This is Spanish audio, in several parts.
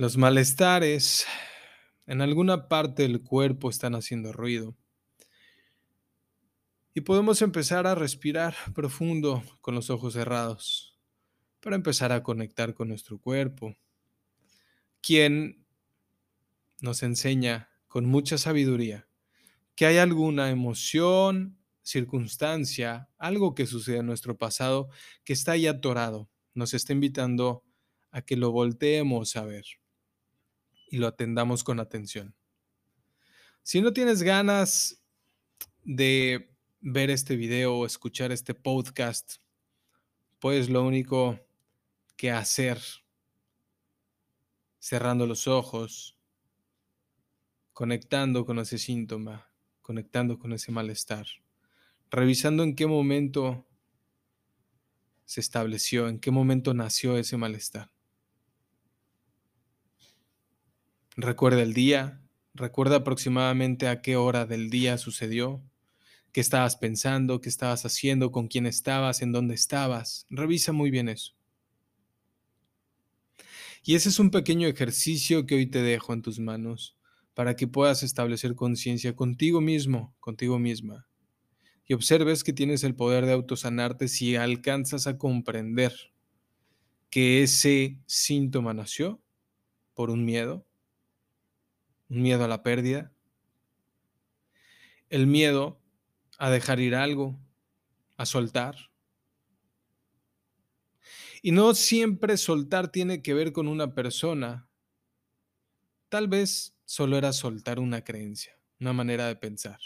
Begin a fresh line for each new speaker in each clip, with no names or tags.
Los malestares en alguna parte del cuerpo están haciendo ruido. Y podemos empezar a respirar profundo con los ojos cerrados para empezar a conectar con nuestro cuerpo, quien nos enseña con mucha sabiduría que hay alguna emoción, circunstancia, algo que sucede en nuestro pasado que está ahí atorado. Nos está invitando a que lo volteemos a ver y lo atendamos con atención. Si no tienes ganas de ver este video o escuchar este podcast, pues lo único que hacer, cerrando los ojos, conectando con ese síntoma, conectando con ese malestar, revisando en qué momento se estableció, en qué momento nació ese malestar. Recuerda el día, recuerda aproximadamente a qué hora del día sucedió, qué estabas pensando, qué estabas haciendo, con quién estabas, en dónde estabas. Revisa muy bien eso. Y ese es un pequeño ejercicio que hoy te dejo en tus manos para que puedas establecer conciencia contigo mismo, contigo misma. Y observes que tienes el poder de autosanarte si alcanzas a comprender que ese síntoma nació por un miedo, un miedo a la pérdida, el miedo a dejar ir algo, a soltar. Y no siempre soltar tiene que ver con una persona. Tal vez solo era soltar una creencia, una manera de pensar.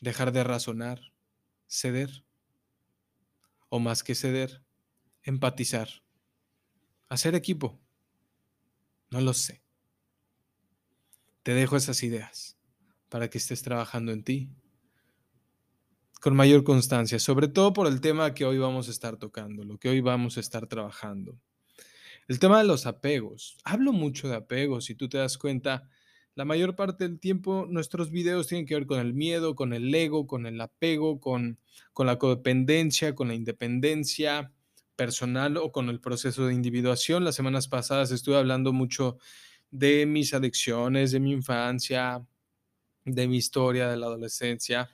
Dejar de razonar, ceder. O más que ceder, empatizar. Hacer equipo. No lo sé. Te dejo esas ideas para que estés trabajando en ti con mayor constancia, sobre todo por el tema que hoy vamos a estar tocando, lo que hoy vamos a estar trabajando. El tema de los apegos. Hablo mucho de apegos, si tú te das cuenta, la mayor parte del tiempo nuestros videos tienen que ver con el miedo, con el ego, con el apego, con, con la codependencia, con la independencia personal o con el proceso de individuación. Las semanas pasadas estuve hablando mucho de mis adicciones, de mi infancia, de mi historia, de la adolescencia.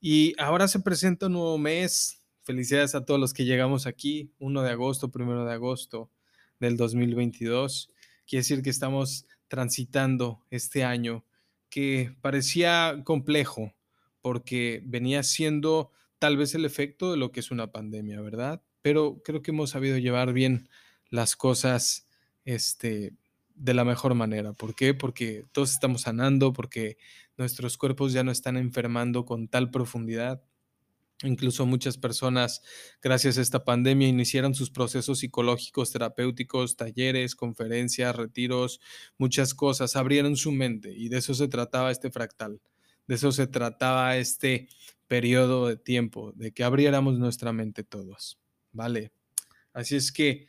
Y ahora se presenta un nuevo mes. Felicidades a todos los que llegamos aquí, 1 de agosto, 1 de agosto del 2022. Quiere decir que estamos transitando este año que parecía complejo porque venía siendo tal vez el efecto de lo que es una pandemia, ¿verdad? Pero creo que hemos sabido llevar bien las cosas este, de la mejor manera. ¿Por qué? Porque todos estamos sanando, porque nuestros cuerpos ya no están enfermando con tal profundidad. Incluso muchas personas, gracias a esta pandemia, iniciaron sus procesos psicológicos, terapéuticos, talleres, conferencias, retiros, muchas cosas, abrieron su mente y de eso se trataba este fractal, de eso se trataba este periodo de tiempo, de que abriéramos nuestra mente todos, ¿vale? Así es que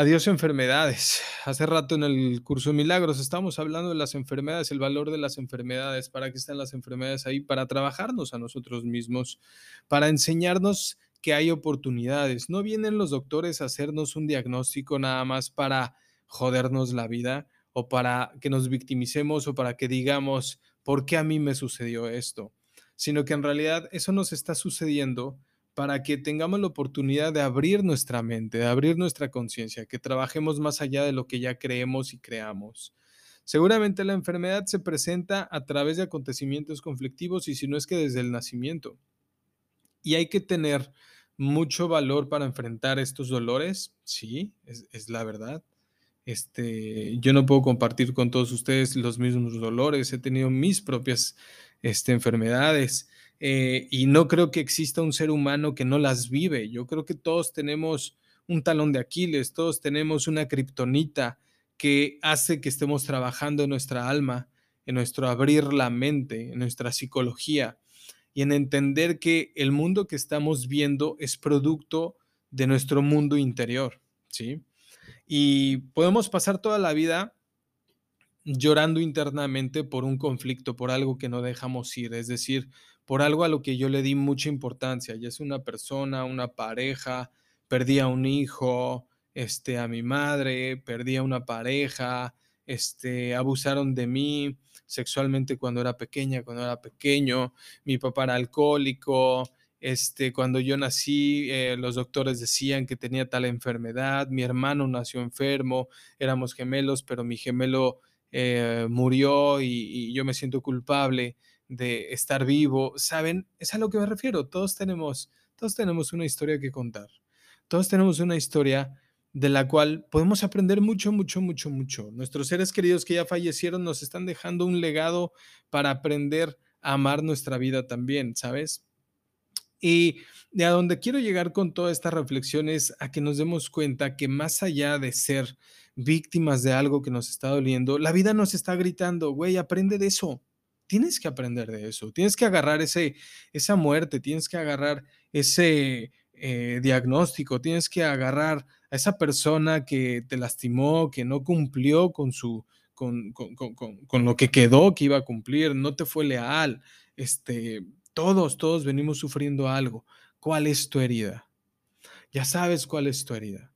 Adiós enfermedades. Hace rato en el curso de milagros estamos hablando de las enfermedades, el valor de las enfermedades, para qué están las enfermedades ahí, para trabajarnos a nosotros mismos, para enseñarnos que hay oportunidades. No vienen los doctores a hacernos un diagnóstico nada más para jodernos la vida o para que nos victimicemos o para que digamos, ¿por qué a mí me sucedió esto? Sino que en realidad eso nos está sucediendo para que tengamos la oportunidad de abrir nuestra mente, de abrir nuestra conciencia, que trabajemos más allá de lo que ya creemos y creamos. Seguramente la enfermedad se presenta a través de acontecimientos conflictivos y si no es que desde el nacimiento. Y hay que tener mucho valor para enfrentar estos dolores, sí, es, la verdad. Este, yo no puedo compartir con todos ustedes los mismos dolores, he tenido mis propias este, enfermedades, eh, y no creo que exista un ser humano que no las vive. Yo creo que todos tenemos un talón de Aquiles, todos tenemos una kriptonita que hace que estemos trabajando en nuestra alma, en nuestro abrir la mente, en nuestra psicología y en entender que el mundo que estamos viendo es producto de nuestro mundo interior, ¿sí? Y podemos pasar toda la vida llorando internamente por un conflicto, por algo que no dejamos ir, es decir, por algo a lo que yo le di mucha importancia, ya es una persona, una pareja, perdí a un hijo, este, a mi madre, perdí a una pareja, este, abusaron de mí sexualmente cuando era pequeña, cuando era pequeño, mi papá era alcohólico, este, cuando yo nací, eh, los doctores decían que tenía tal enfermedad, mi hermano nació enfermo, éramos gemelos, pero mi gemelo eh, murió y, y, yo me siento culpable de estar vivo. ¿Saben? Es a lo que me refiero. Todos tenemos, todos tenemos una historia que contar. Todos tenemos una historia de la cual podemos aprender mucho, mucho, mucho, mucho. Nuestros seres queridos que ya fallecieron nos están dejando un legado para aprender a amar nuestra vida también, ¿sabes? Y de a donde quiero llegar con toda esta reflexión es a que nos demos cuenta que más allá de ser víctimas de algo que nos está doliendo, la vida nos está gritando, güey, aprende de eso. Tienes que aprender de eso. Tienes que agarrar ese, esa muerte, tienes que agarrar ese eh, diagnóstico, tienes que agarrar a esa persona que te lastimó, que no cumplió con su, con, con, con, con, lo que quedó que iba a cumplir, no te fue leal, este, todos, todos venimos sufriendo algo. ¿Cuál es tu herida? Ya sabes cuál es tu herida.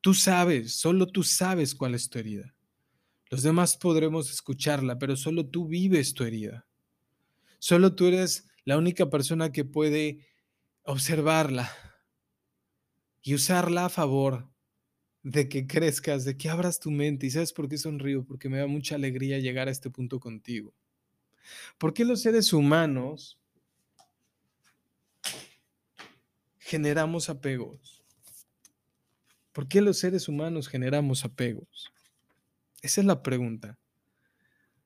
Tú sabes, solo tú sabes cuál es tu herida. Los demás podremos escucharla, pero solo tú vives tu herida. Solo tú eres la única persona que puede observarla y usarla a favor de que crezcas, de que abras tu mente. ¿Y sabes por qué sonrío? Porque me da mucha alegría llegar a este punto contigo. ¿Por qué los seres humanos generamos apegos? ¿Por qué los seres humanos generamos apegos? Esa es la pregunta.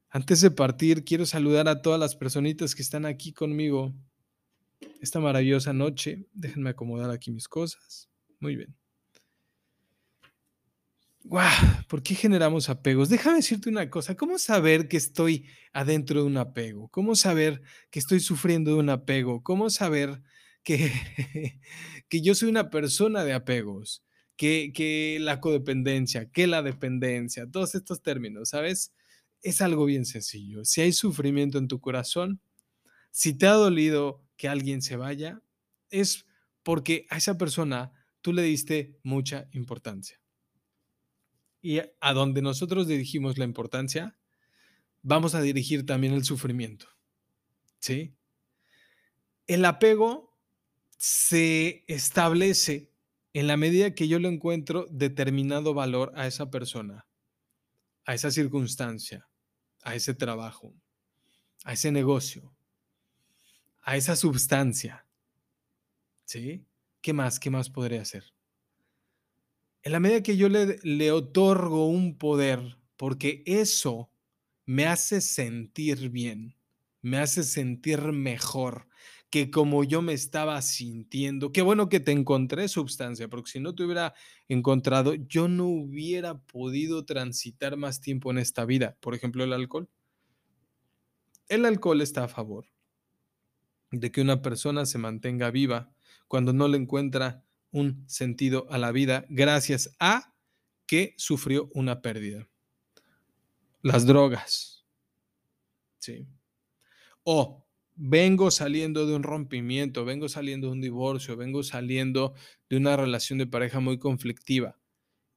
Antes de partir, quiero saludar a todas las personitas que están aquí conmigo esta maravillosa noche. Déjenme acomodar aquí mis cosas. Muy bien. ¡Guau! ¿Por qué generamos apegos? Déjame decirte una cosa. ¿Cómo saber que estoy adentro de un apego? ¿Cómo saber que estoy sufriendo de un apego? ¿Cómo saber que, que yo soy una persona de apegos? Que, la codependencia, que la dependencia, todos estos términos, ¿sabes? Es algo bien sencillo. Si hay sufrimiento en tu corazón, si te ha dolido que alguien se vaya, es porque a esa persona tú le diste mucha importancia. Y a donde nosotros dirigimos la importancia, vamos a dirigir también el sufrimiento. ¿Sí? El apego se establece en la medida que yo le encuentro determinado valor a esa persona, a esa circunstancia, a ese trabajo, a ese negocio, a esa sustancia. ¿Sí? ¿Qué más? ¿Qué más podría hacer? En la medida que yo le, le otorgo un poder, porque eso me hace sentir bien, me hace sentir mejor que como yo me estaba sintiendo. Qué bueno que te encontré sustancia, porque si no te hubiera encontrado, yo no hubiera podido transitar más tiempo en esta vida. Por ejemplo, el alcohol. El alcohol está a favor de que una persona se mantenga viva cuando no le encuentra un sentido a la vida gracias a que sufrió una pérdida. Las drogas. Sí. O vengo saliendo de un rompimiento, vengo saliendo de un divorcio, vengo saliendo de una relación de pareja muy conflictiva.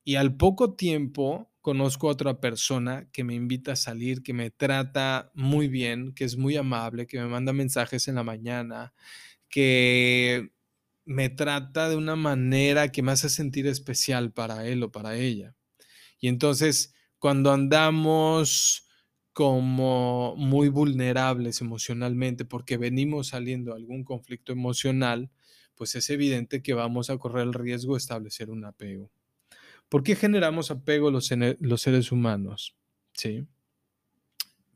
Y al poco tiempo conozco a otra persona que me invita a salir, que me trata muy bien, que es muy amable, que me manda mensajes en la mañana, que me trata de una manera que me hace sentir especial para él o para ella. Y entonces, cuando andamos como muy vulnerables emocionalmente porque venimos saliendo de algún conflicto emocional, pues es evidente que vamos a correr el riesgo de establecer un apego. ¿Por qué generamos apego los, los seres humanos? ¿Sí?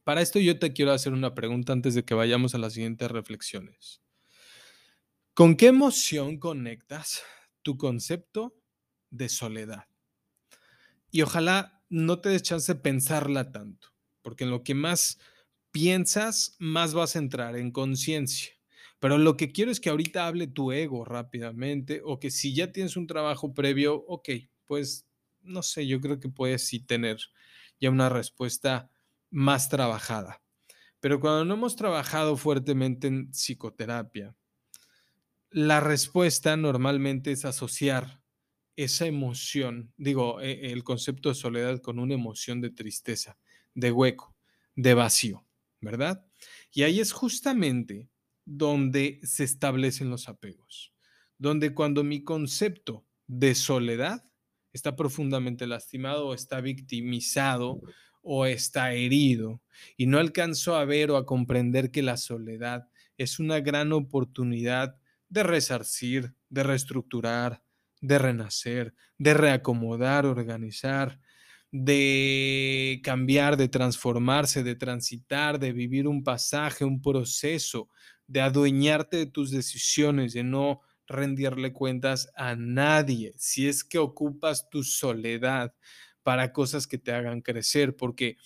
Para esto yo te quiero hacer una pregunta antes de que vayamos a las siguientes reflexiones. ¿Con qué emoción conectas tu concepto de soledad? Y ojalá no te des chance de pensarla tanto, porque en lo que más piensas, más vas a entrar en conciencia. Pero lo que quiero es que ahorita hable tu ego rápidamente o que si ya tienes un trabajo previo, ok, pues no sé, yo creo que puedes sí tener ya una respuesta más trabajada. Pero cuando no hemos trabajado fuertemente en psicoterapia, la respuesta normalmente es asociar esa emoción, digo, e, el concepto de soledad con una emoción de tristeza, de hueco, de vacío, ¿verdad? Y ahí es justamente donde se establecen los apegos, donde cuando mi concepto de soledad está profundamente lastimado o está victimizado o está herido y no alcanzo a ver o a comprender que la soledad es una gran oportunidad de resarcir, de reestructurar, de renacer, de reacomodar, organizar, de cambiar, de transformarse, de transitar, de vivir un pasaje, un proceso, de adueñarte de tus decisiones, de no rendirle cuentas a nadie, si es que ocupas tu soledad para cosas que te hagan crecer, porque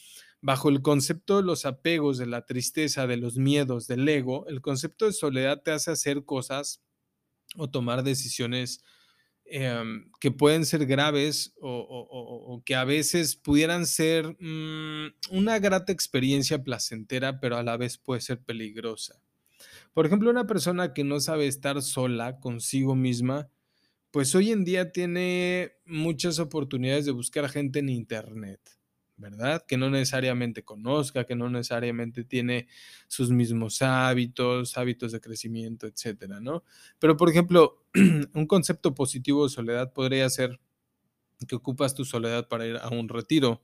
bajo el concepto de los apegos, de la tristeza, de los miedos, del ego, el concepto de soledad te hace hacer cosas o tomar decisiones em, que pueden ser graves o, que a veces pudieran ser mm, una grata experiencia placentera, pero a la vez puede ser peligrosa. Por ejemplo, una persona que no sabe estar sola consigo misma, pues hoy en día tiene muchas oportunidades de buscar gente en Internet, ¿verdad? Que no necesariamente conozca, que no necesariamente tiene sus mismos hábitos, hábitos de crecimiento, etcétera, ¿no? Pero, por ejemplo, un concepto positivo de soledad podría ser que ocupas tu soledad para ir a un retiro,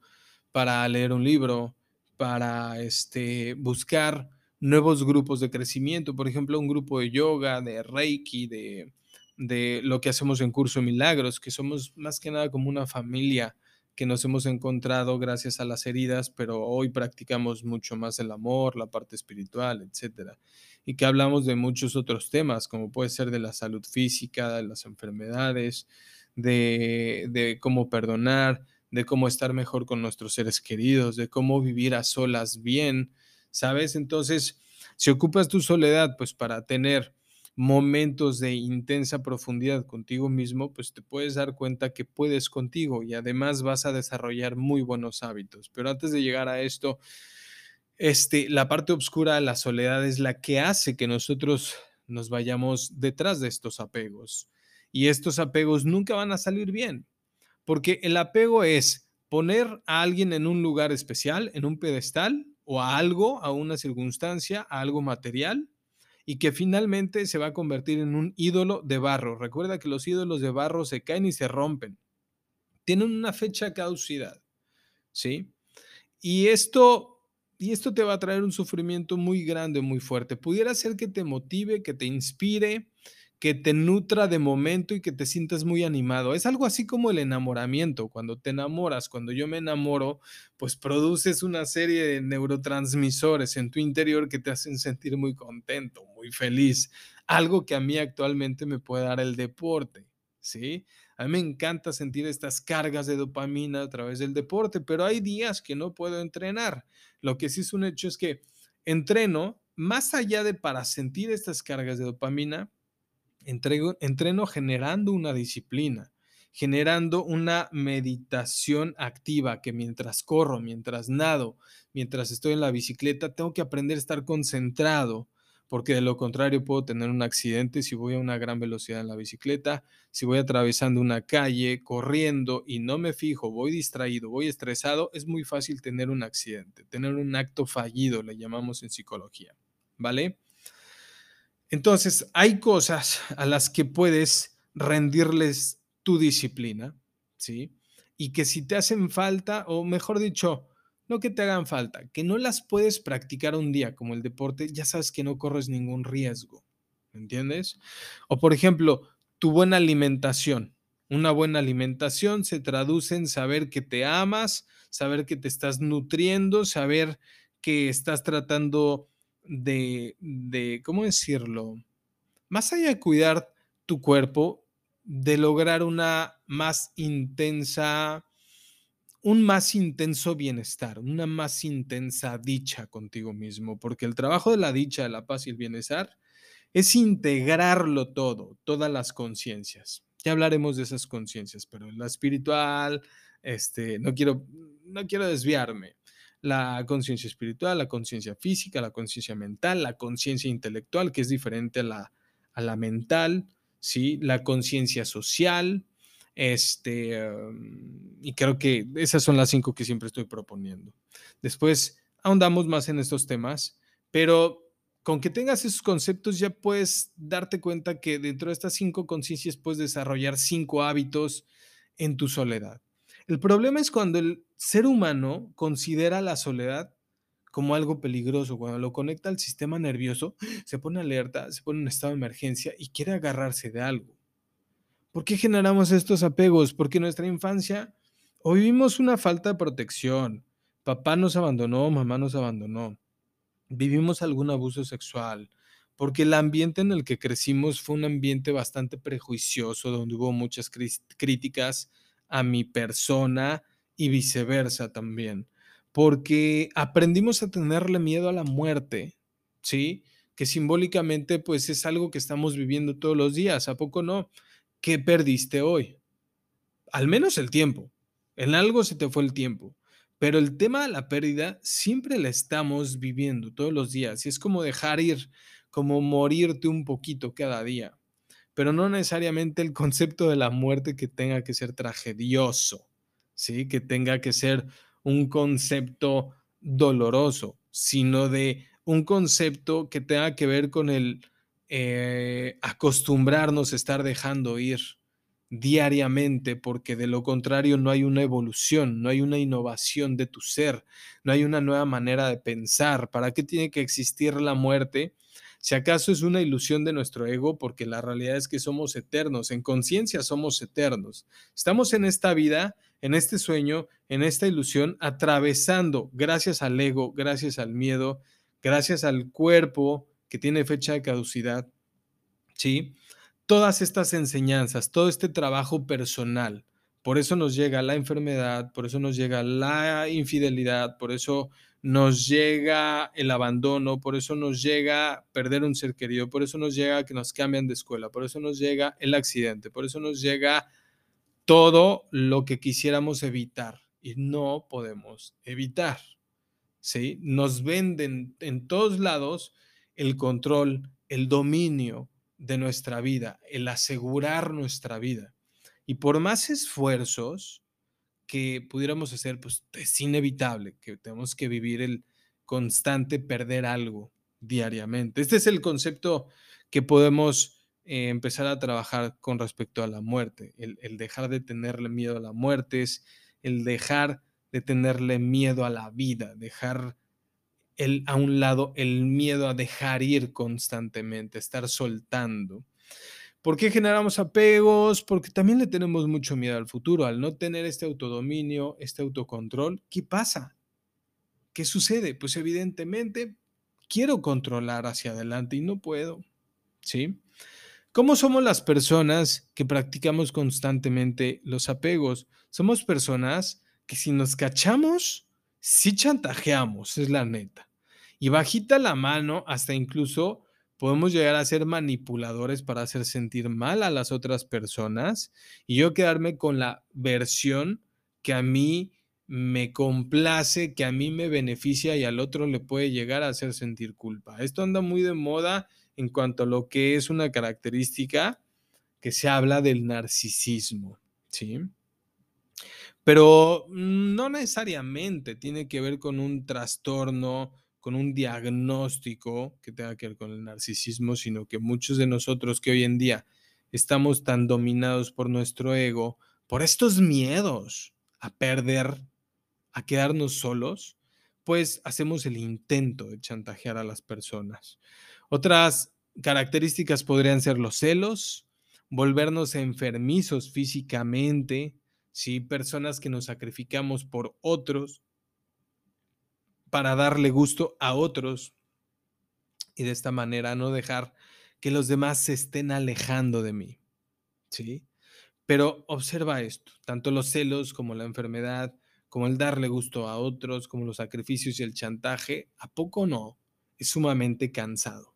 para leer un libro, para este, buscar nuevos grupos de crecimiento, por ejemplo, un grupo de yoga, de reiki, de, de lo que hacemos en Curso Milagros, que somos más que nada como una familia que nos hemos encontrado gracias a las heridas, pero hoy practicamos mucho más el amor, la parte espiritual, etcétera. Y que hablamos de muchos otros temas, como puede ser de la salud física, de las enfermedades, de, de cómo perdonar, de cómo estar mejor con nuestros seres queridos, de cómo vivir a solas bien, ¿sabes? Entonces, si ocupas tu soledad, pues para tener momentos de intensa profundidad contigo mismo, pues te puedes dar cuenta que puedes contigo y además vas a desarrollar muy buenos hábitos. Pero antes de llegar a esto, este, la parte oscura la soledad es la que hace que nosotros nos vayamos detrás de estos apegos. Y estos apegos nunca van a salir bien, porque el apego es poner a alguien en un lugar especial, en un pedestal, o a algo, a una circunstancia, a algo material, y que finalmente se va a convertir en un ídolo de barro. Recuerda que los ídolos de barro se caen y se rompen. Tienen una fecha caducidad, ¿sí? Y esto, y esto te va a traer un sufrimiento muy grande, muy fuerte. Pudiera ser que te motive, que te inspire, que te nutra de momento y que te sientas muy animado. Es algo así como el enamoramiento. Cuando te enamoras, cuando yo me enamoro, pues produces una serie de neurotransmisores en tu interior que te hacen sentir muy contento, muy feliz. Algo que a mí actualmente me puede dar el deporte, ¿sí? A mí me encanta sentir estas cargas de dopamina a través del deporte, pero hay días que no puedo entrenar. Lo que sí es un hecho es que entreno más allá de para sentir estas cargas de dopamina, entreno generando una disciplina, generando una meditación activa que mientras corro, mientras nado, mientras estoy en la bicicleta, tengo que aprender a estar concentrado, porque de lo contrario puedo tener un accidente si voy a una gran velocidad en la bicicleta, si voy atravesando una calle, corriendo y no me fijo, voy distraído, voy estresado, es muy fácil tener un accidente, tener un acto fallido, le llamamos en psicología, ¿vale? Entonces, hay cosas a las que puedes rendirles tu disciplina, ¿sí? Y que si te hacen falta, o mejor dicho, no que te hagan falta, que no las puedes practicar un día como el deporte, ya sabes que no corres ningún riesgo, ¿me entiendes? O por ejemplo, tu buena alimentación. Una buena alimentación se traduce en saber que te amas, saber que te estás nutriendo, saber que estás tratando de, ¿cómo decirlo? Más allá de cuidar tu cuerpo, de lograr una más intensa, un más intenso bienestar, una más intensa dicha contigo mismo, porque el trabajo de la dicha, de la paz y el bienestar es integrarlo todo, todas las conciencias. Ya hablaremos de esas conciencias, pero en la espiritual, este, no quiero, no quiero desviarme la conciencia espiritual, la conciencia física, la conciencia mental, la conciencia intelectual, que es diferente a la, a la mental, ¿sí? la conciencia social, Este, um, y creo que esas son las cinco que siempre estoy proponiendo. Después ahondamos más en estos temas, pero con que tengas esos conceptos ya puedes darte cuenta que dentro de estas cinco conciencias puedes desarrollar cinco hábitos en tu soledad. El problema es cuando el ser humano considera la soledad como algo peligroso, cuando lo conecta al sistema nervioso, se pone alerta, se pone en estado de emergencia y quiere agarrarse de algo. ¿Por qué generamos estos apegos? Porque en nuestra infancia o vivimos una falta de protección, papá nos abandonó, mamá nos abandonó, vivimos algún abuso sexual, porque el ambiente en el que crecimos fue un ambiente bastante prejuicioso, donde hubo muchas críticas a mi persona y viceversa también porque aprendimos a tenerle miedo a la muerte, ¿sí? Que simbólicamente pues es algo que estamos viviendo todos los días, ¿a poco no? ¿Qué perdiste hoy? Al menos el tiempo. En algo se te fue el tiempo. Pero el tema de la pérdida siempre la estamos viviendo todos los días y es como dejar ir, como morirte un poquito cada día. Pero no necesariamente el concepto de la muerte que tenga que ser tragedioso, ¿sí? Que tenga que ser un concepto doloroso, sino de un concepto que tenga que ver con el eh, acostumbrarnos a estar dejando ir diariamente, porque de lo contrario no hay una evolución, no hay una innovación de tu ser, no hay una nueva manera de pensar. ¿Para qué tiene que existir la muerte? Si acaso es una ilusión de nuestro ego, porque la realidad es que somos eternos, en conciencia somos eternos. Estamos en esta vida en este sueño, en esta ilusión, atravesando, gracias al ego, gracias al miedo, gracias al cuerpo que tiene fecha de caducidad, ¿sí? Todas estas enseñanzas, todo este trabajo personal. Por eso nos llega la enfermedad, por eso nos llega la infidelidad, por eso nos llega el abandono, por eso nos llega perder un ser querido, por eso nos llega que nos cambian de escuela, por eso nos llega el accidente, por eso nos llega todo lo que quisiéramos evitar y no podemos evitar. ¿sí? Nos venden en todos lados el control, el dominio de nuestra vida, el asegurar nuestra vida. Y por más esfuerzos que pudiéramos hacer, pues es inevitable que tenemos que vivir el constante perder algo diariamente. Este es el concepto que podemos eh, empezar a trabajar con respecto a la muerte, el, dejar de tenerle miedo a la muerte, es el dejar de tenerle miedo a la vida, dejar el, a un lado el miedo a dejar ir constantemente, estar soltando. ¿Por qué generamos apegos? Porque también le tenemos mucho miedo al futuro. Al no tener este autodominio, este autocontrol, ¿qué pasa? ¿Qué sucede? Pues evidentemente quiero controlar hacia adelante y no puedo. ¿Sí? ¿Cómo somos las personas que practicamos constantemente los apegos? Somos personas que si nos cachamos, sí chantajeamos, es la neta. Y bajita la mano, hasta incluso podemos llegar a ser manipuladores para hacer sentir mal a las otras personas y yo quedarme con la versión que a mí me complace, que a mí me beneficia y al otro le puede llegar a hacer sentir culpa. Esto anda muy de moda en cuanto a lo que es una característica que se habla del narcisismo, ¿sí? Pero no necesariamente tiene que ver con un trastorno, con un diagnóstico que tenga que ver con el narcisismo, sino que muchos de nosotros que hoy en día estamos tan dominados por nuestro ego, por estos miedos a perder, a quedarnos solos, pues hacemos el intento de chantajear a las personas. Otras características podrían ser los celos, volvernos enfermizos físicamente, ¿sí? personas que nos sacrificamos por otros para darle gusto a otros y de esta manera no dejar que los demás se estén alejando de mí. ¿sí? Pero observa esto, tanto los celos como la enfermedad, como el darle gusto a otros, como los sacrificios y el chantaje, ¿a poco no? Es sumamente cansado.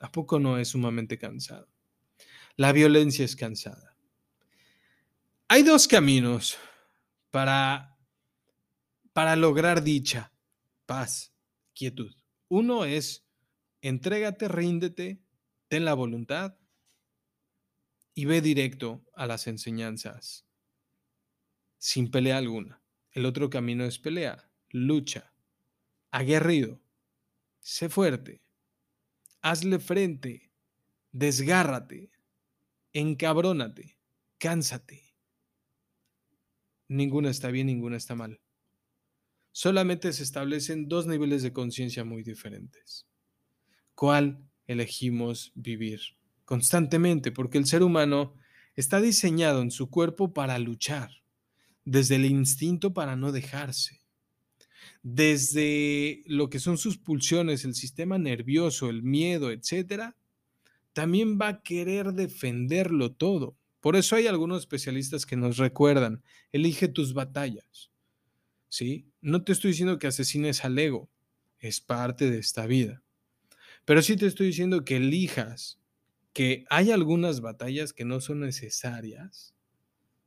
¿A poco no es sumamente cansado? La violencia es cansada. Hay dos caminos para, para lograr dicha, paz, quietud. Uno es entrégate, ríndete, ten la voluntad y ve directo a las enseñanzas, sin pelea alguna. El otro camino es pelea, lucha, aguerrido, sé fuerte, hazle frente, desgárrate, encabrónate, cánsate. Ninguna está bien, ninguna está mal. Solamente se establecen dos niveles de conciencia muy diferentes. ¿Cuál elegimos vivir? Constantemente, porque el ser humano está diseñado en su cuerpo para luchar, desde el instinto para no dejarse, desde lo que son sus pulsiones, el sistema nervioso, el miedo, etcétera, también va a querer defenderlo todo. Por eso hay algunos especialistas que nos recuerdan, elige tus batallas. ¿Sí? No te estoy diciendo que asesines al ego, es parte de esta vida. Pero sí te estoy diciendo que elijas que hay algunas batallas que no son necesarias,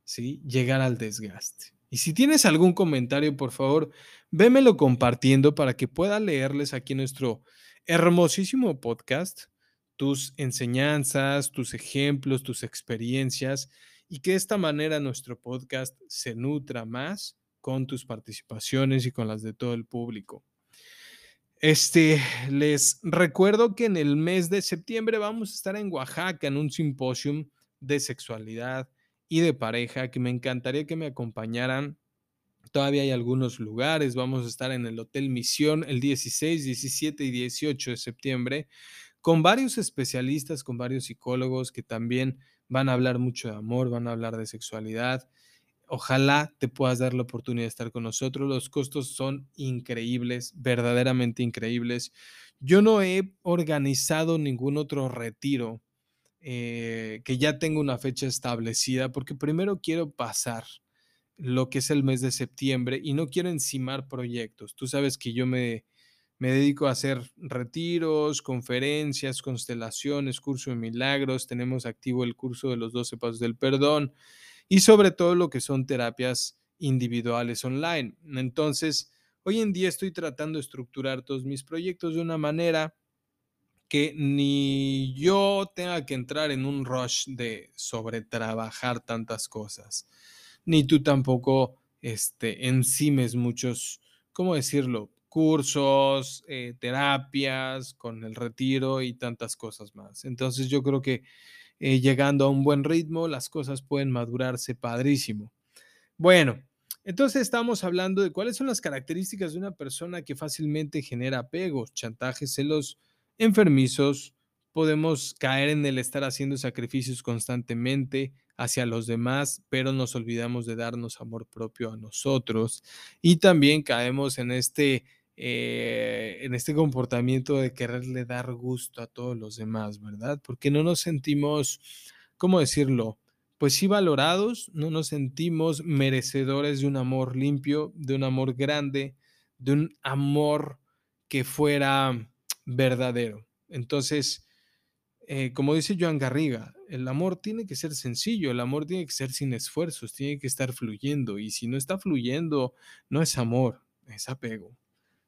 ¿sí? Llegar al desgaste. Y si tienes algún comentario, por favor, vémelo compartiendo para que pueda leerles aquí nuestro hermosísimo podcast tus enseñanzas, tus ejemplos, tus experiencias y que de esta manera nuestro podcast se nutra más con tus participaciones y con las de todo el público. Este, les recuerdo que en el mes de septiembre vamos a estar en Oaxaca en un simposium de sexualidad y de pareja que me encantaría que me acompañaran. Todavía hay algunos lugares. Vamos a estar en el Hotel Misión el 16, 17 y 18 de septiembre con varios especialistas, con varios psicólogos que también van a hablar mucho de amor, van a hablar de sexualidad. Ojalá te puedas dar la oportunidad de estar con nosotros. Los costos son increíbles, verdaderamente increíbles. Yo no he organizado ningún otro retiro eh, que ya tenga una fecha establecida, porque primero quiero pasar lo que es el mes de septiembre y no quiero encimar proyectos. Tú sabes que yo me, me dedico a hacer retiros, conferencias, constelaciones, curso de milagros. Tenemos activo el curso de los 12 pasos del perdón y sobre todo lo que son terapias individuales online. Entonces, hoy en día estoy tratando de estructurar todos mis proyectos de una manera que ni yo tenga que entrar en un rush de sobretrabajar tantas cosas, ni tú tampoco este, encimes muchos, ¿cómo decirlo? cursos, eh, terapias, con el retiro y tantas cosas más. Entonces yo creo que eh, llegando a un buen ritmo, las cosas pueden madurarse padrísimo. Bueno, entonces estamos hablando de cuáles son las características de una persona que fácilmente genera apegos, chantajes, celos enfermizos. Podemos caer en el estar haciendo sacrificios constantemente hacia los demás, pero nos olvidamos de darnos amor propio a nosotros. Y también caemos en este eh, en este comportamiento de quererle dar gusto a todos los demás, ¿verdad? Porque no nos sentimos, ¿cómo decirlo? Pues sí valorados, no nos sentimos merecedores de un amor limpio, de un amor grande, de un amor que fuera verdadero. Entonces, eh, como dice Joan Garriga, el amor tiene que ser sencillo, el amor tiene que ser sin esfuerzos, tiene que estar fluyendo. Y si no está fluyendo, no es amor, es apego.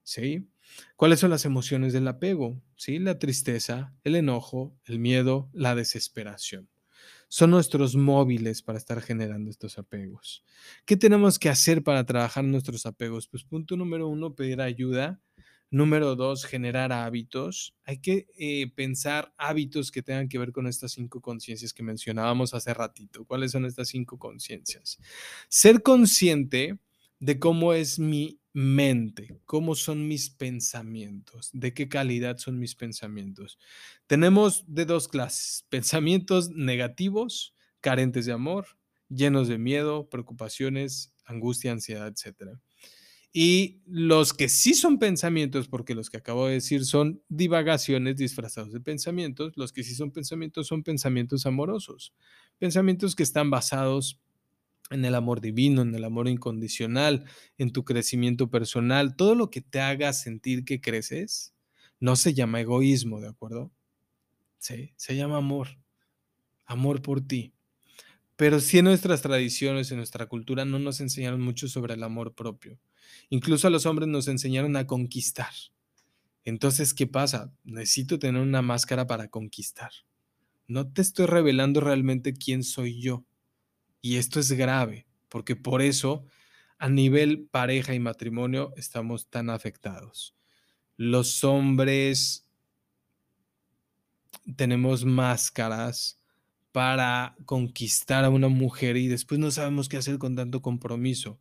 ¿Sí? ¿Cuáles son las emociones del apego? ¿Sí? La tristeza, el enojo, el miedo, la desesperación. Son nuestros móviles para estar generando estos apegos. ¿Qué tenemos que hacer para trabajar nuestros apegos? Pues punto número uno, pedir ayuda. Número dos, generar hábitos. Hay que eh, pensar hábitos que tengan que ver con estas cinco conciencias que mencionábamos hace ratito. ¿Cuáles son estas cinco conciencias? Ser consciente de cómo es mi mente, cómo son mis pensamientos, de qué calidad son mis pensamientos. Tenemos de dos clases, pensamientos negativos, carentes de amor, llenos de miedo, preocupaciones, angustia, ansiedad, etc. Y los que sí son pensamientos, porque los que acabo de decir son divagaciones disfrazados de pensamientos, los que sí son pensamientos son pensamientos amorosos, pensamientos que están basados en el amor divino, en el amor incondicional, en tu crecimiento personal, todo lo que te haga sentir que creces, no se llama egoísmo, ¿de acuerdo? Sí, se llama amor, amor por ti. Pero sí en nuestras tradiciones, en nuestra cultura, no nos enseñaron mucho sobre el amor propio. Incluso a los hombres nos enseñaron a conquistar. Entonces, ¿qué pasa? Necesito tener una máscara para conquistar. No te estoy revelando realmente quién soy yo. Y esto es grave, porque por eso a nivel pareja y matrimonio estamos tan afectados. Los hombres tenemos máscaras para conquistar a una mujer y después no sabemos qué hacer con tanto compromiso.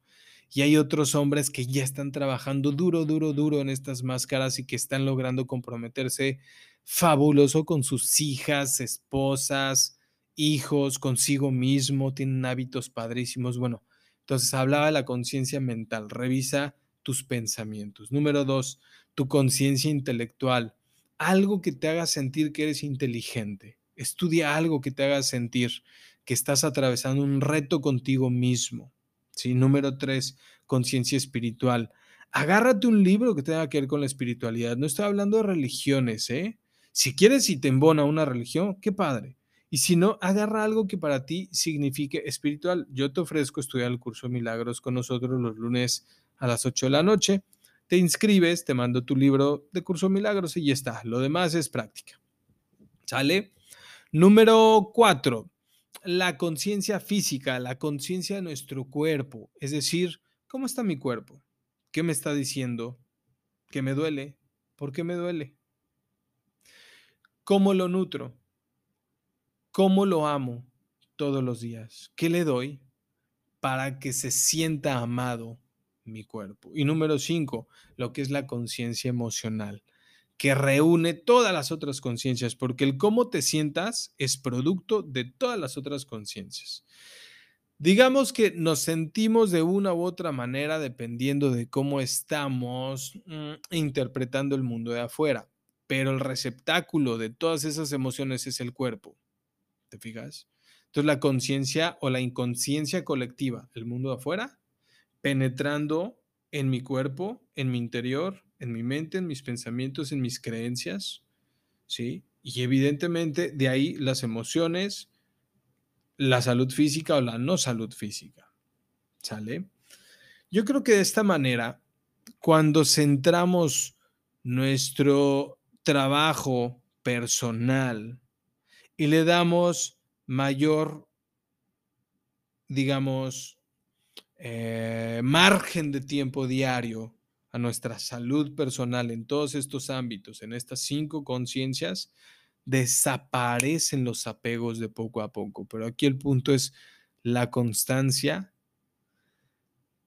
Y hay otros hombres que ya están trabajando duro, duro, duro en estas máscaras y que están logrando comprometerse fabuloso con sus hijas, esposas, hijos, consigo mismo, tienen hábitos padrísimos. Bueno, entonces hablaba de la conciencia mental. Revisa tus pensamientos. Número dos, tu conciencia intelectual. Algo que te haga sentir que eres inteligente. Estudia algo que te haga sentir que estás atravesando un reto contigo mismo. ¿sí? Número tres, conciencia espiritual. Agárrate un libro que tenga que ver con la espiritualidad. No estoy hablando de religiones, ¿eh? Si quieres y te embona una religión, qué padre. Y si no, agarra algo que para ti signifique espiritual. Yo te ofrezco estudiar el curso de milagros con nosotros los lunes a las 8 de la noche. Te inscribes, te mando tu libro de curso de milagros y ya está. Lo demás es práctica. ¿Sale? Número 4 la conciencia física, la conciencia de nuestro cuerpo, es decir, ¿cómo está mi cuerpo? ¿Qué me está diciendo? ¿Qué me duele? ¿Por qué me duele? ¿Cómo lo nutro? ¿Cómo lo amo todos los días? ¿Qué le doy para que se sienta amado mi cuerpo? Y número cinco, lo que es la conciencia emocional que reúne todas las otras conciencias, porque el cómo te sientas es producto de todas las otras conciencias. Digamos que nos sentimos de una u otra manera dependiendo de cómo estamos mm, interpretando el mundo de afuera, pero el receptáculo de todas esas emociones es el cuerpo. ¿Te fijas? Entonces la conciencia o la inconsciencia colectiva, el mundo afuera, penetrando en mi cuerpo, en mi interior, en mi mente, en mis pensamientos, en mis creencias, ¿sí? Y evidentemente de ahí las emociones, la salud física o la no salud física, ¿sale? Yo creo que de esta manera, cuando centramos nuestro trabajo personal y le damos mayor, digamos, eh, margen de tiempo diario a nuestra salud personal en todos estos ámbitos, en estas cinco conciencias, desaparecen los apegos de poco a poco. Pero aquí el punto es la constancia,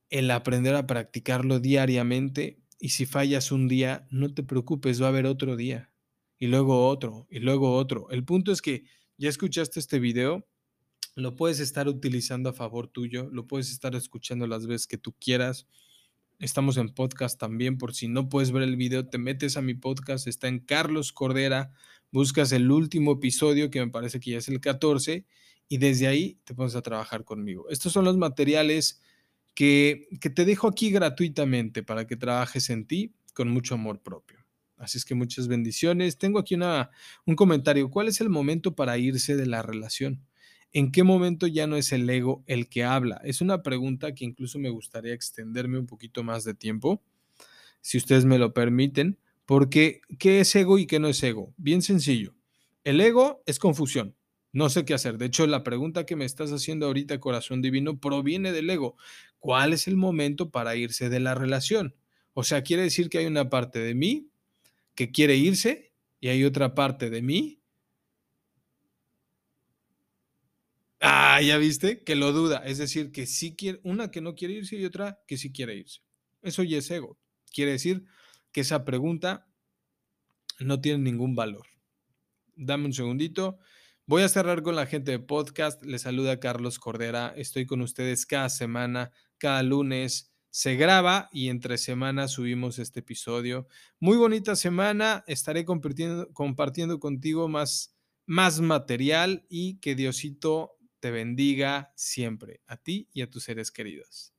el aprender a practicarlo diariamente y si fallas un día, no te preocupes, va a haber otro día y luego otro y luego otro. El punto es que ya escuchaste este video, lo puedes estar utilizando a favor tuyo, lo puedes estar escuchando las veces que tú quieras Estamos en podcast también, por si no puedes ver el video, te metes a mi podcast, está en Carlos Cordera, buscas el último episodio, que me parece que ya es el 14, y desde ahí te pones a trabajar conmigo. Estos son los materiales que, que te dejo aquí gratuitamente para que trabajes en ti con mucho amor propio. Así es que muchas bendiciones. Tengo aquí una, un comentario. ¿Cuál es el momento para irse de la relación? ¿En qué momento ya no es el ego el que habla? Es una pregunta que incluso me gustaría extenderme un poquito más de tiempo, si ustedes me lo permiten, porque ¿qué es ego y qué no es ego? Bien sencillo. El ego es confusión. No sé qué hacer. De hecho, la pregunta que me estás haciendo ahorita, corazón divino, proviene del ego. ¿Cuál es el momento para irse de la relación? O sea, quiere decir que hay una parte de mí que quiere irse y hay otra parte de mí Ah, ya viste, que lo duda. Es decir, que sí quiere, una que no quiere irse y otra que sí quiere irse. Eso ya es ego. Quiere decir que esa pregunta no tiene ningún valor. Dame un segundito. Voy a cerrar con la gente de podcast. Les saluda Carlos Cordera. Estoy con ustedes cada semana, cada lunes. Se graba y entre semanas subimos este episodio. Muy bonita semana. Estaré compartiendo, compartiendo contigo más, más material y que Diosito te bendiga siempre, a ti y a tus seres queridos.